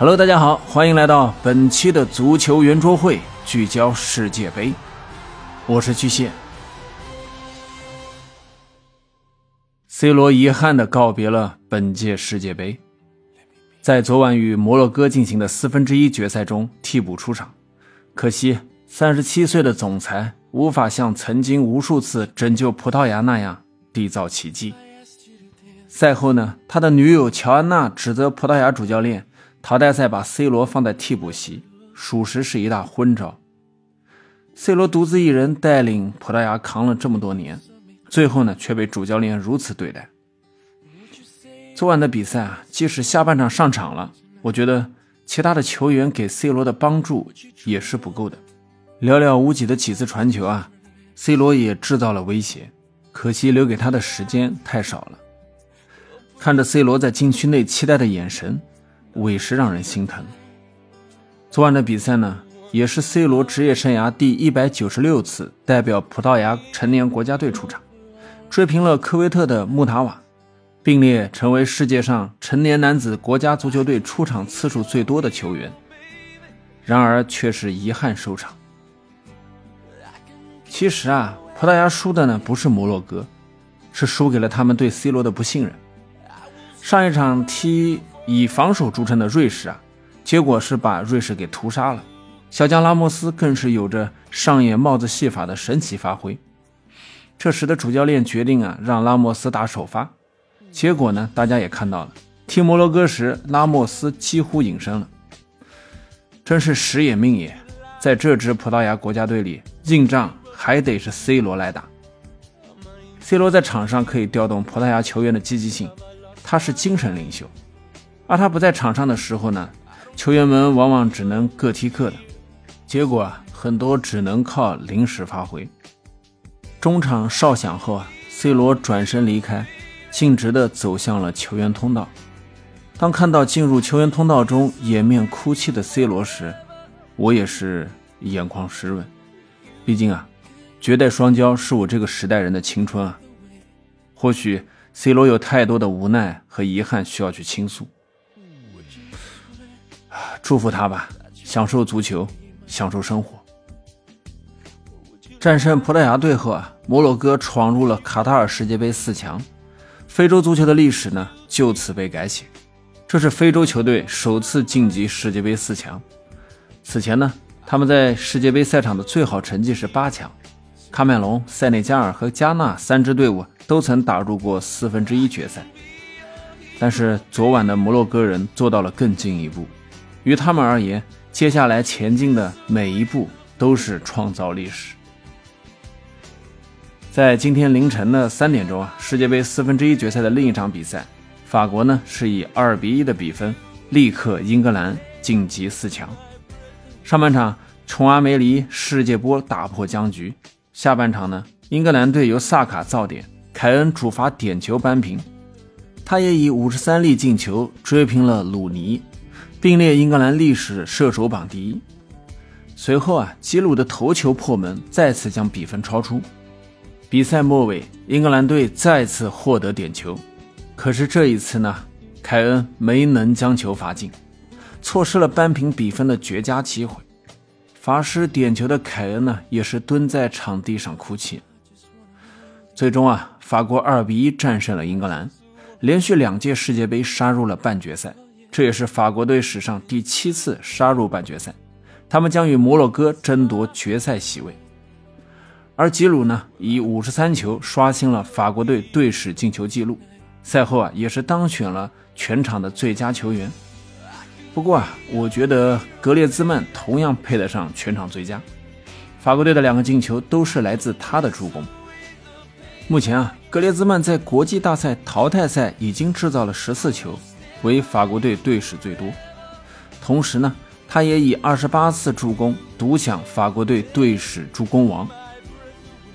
Hello，大家好，欢迎来到本期的足球圆桌会，聚焦世界杯。我是巨蟹。C 罗遗憾的告别了本届世界杯，在昨晚与摩洛哥进行的四分之一决赛中替补出场，可惜三十七岁的总裁无法像曾经无数次拯救葡萄牙那样缔造奇迹。赛后呢，他的女友乔安娜指责葡萄牙主教练。淘汰赛把 C 罗放在替补席，属实是一大昏招。C 罗独自一人带领葡萄牙扛了这么多年，最后呢却被主教练如此对待。昨晚的比赛啊，即使下半场上场了，我觉得其他的球员给 C 罗的帮助也是不够的。寥寥无几的几次传球啊，C 罗也制造了威胁，可惜留给他的时间太少了。看着 C 罗在禁区内期待的眼神。委实让人心疼。昨晚的比赛呢，也是 C 罗职业生涯第一百九十六次代表葡萄牙成年国家队出场，追平了科威特的穆塔瓦，并列成为世界上成年男子国家足球队出场次数最多的球员。然而，却是遗憾收场。其实啊，葡萄牙输的呢不是摩洛哥，是输给了他们对 C 罗的不信任。上一场踢。以防守著称的瑞士啊，结果是把瑞士给屠杀了。小将拉莫斯更是有着上演帽子戏法的神奇发挥。这时的主教练决定啊，让拉莫斯打首发。结果呢，大家也看到了，踢摩洛哥时拉莫斯几乎隐身了。真是时也命也，在这支葡萄牙国家队里，硬仗还得是 C 罗来打。C 罗在场上可以调动葡萄牙球员的积极性，他是精神领袖。而他不在场上的时候呢，球员们往往只能各踢各的，结果啊，很多只能靠临时发挥。中场哨响后啊，C 罗转身离开，径直地走向了球员通道。当看到进入球员通道中掩面哭泣的 C 罗时，我也是眼眶湿润。毕竟啊，绝代双骄是我这个时代人的青春啊。或许 C 罗有太多的无奈和遗憾需要去倾诉。祝福他吧，享受足球，享受生活。战胜葡萄牙队后啊，摩洛哥闯入了卡塔尔世界杯四强，非洲足球的历史呢就此被改写。这是非洲球队首次晋级世界杯四强。此前呢，他们在世界杯赛场的最好成绩是八强，喀麦隆、塞内加尔和加纳三支队伍都曾打入过四分之一决赛。但是昨晚的摩洛哥人做到了更进一步。于他们而言，接下来前进的每一步都是创造历史。在今天凌晨的三点钟啊，世界杯四分之一决赛的另一场比赛，法国呢是以二比一的比分力克英格兰晋级四强。上半场，琼阿梅黎世界波打破僵局；下半场呢，英格兰队由萨卡造点，凯恩主罚点球扳平，他也以五十三粒进球追平了鲁尼。并列英格兰历史射手榜第一。随后啊，基鲁的头球破门，再次将比分超出。比赛末尾，英格兰队再次获得点球，可是这一次呢，凯恩没能将球罚进，错失了扳平比分的绝佳机会。罚失点球的凯恩呢，也是蹲在场地上哭泣。最终啊，法国二比一战胜了英格兰，连续两届世界杯杀入了半决赛。这也是法国队史上第七次杀入半决赛，他们将与摩洛哥争夺决赛席位。而吉鲁呢，以五十三球刷新了法国队队史进球纪录，赛后啊，也是当选了全场的最佳球员。不过啊，我觉得格列兹曼同样配得上全场最佳，法国队的两个进球都是来自他的助攻。目前啊，格列兹曼在国际大赛淘汰赛已经制造了十四球。为法国队队史最多，同时呢，他也以二十八次助攻独享法国队队史助攻王。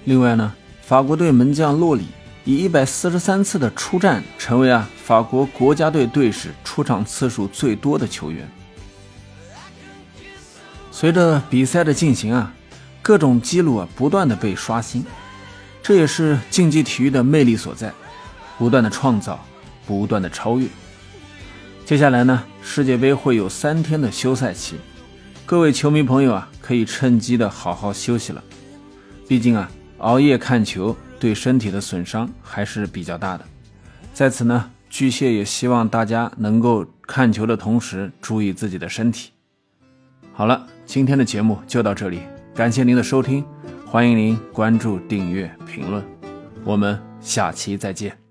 另外呢，法国队门将洛里以一百四十三次的出战，成为啊法国国家队队史出场次数最多的球员。随着比赛的进行啊，各种记录啊不断的被刷新，这也是竞技体育的魅力所在，不断的创造，不断的超越。接下来呢，世界杯会有三天的休赛期，各位球迷朋友啊，可以趁机的好好休息了。毕竟啊，熬夜看球对身体的损伤还是比较大的。在此呢，巨蟹也希望大家能够看球的同时注意自己的身体。好了，今天的节目就到这里，感谢您的收听，欢迎您关注、订阅、评论，我们下期再见。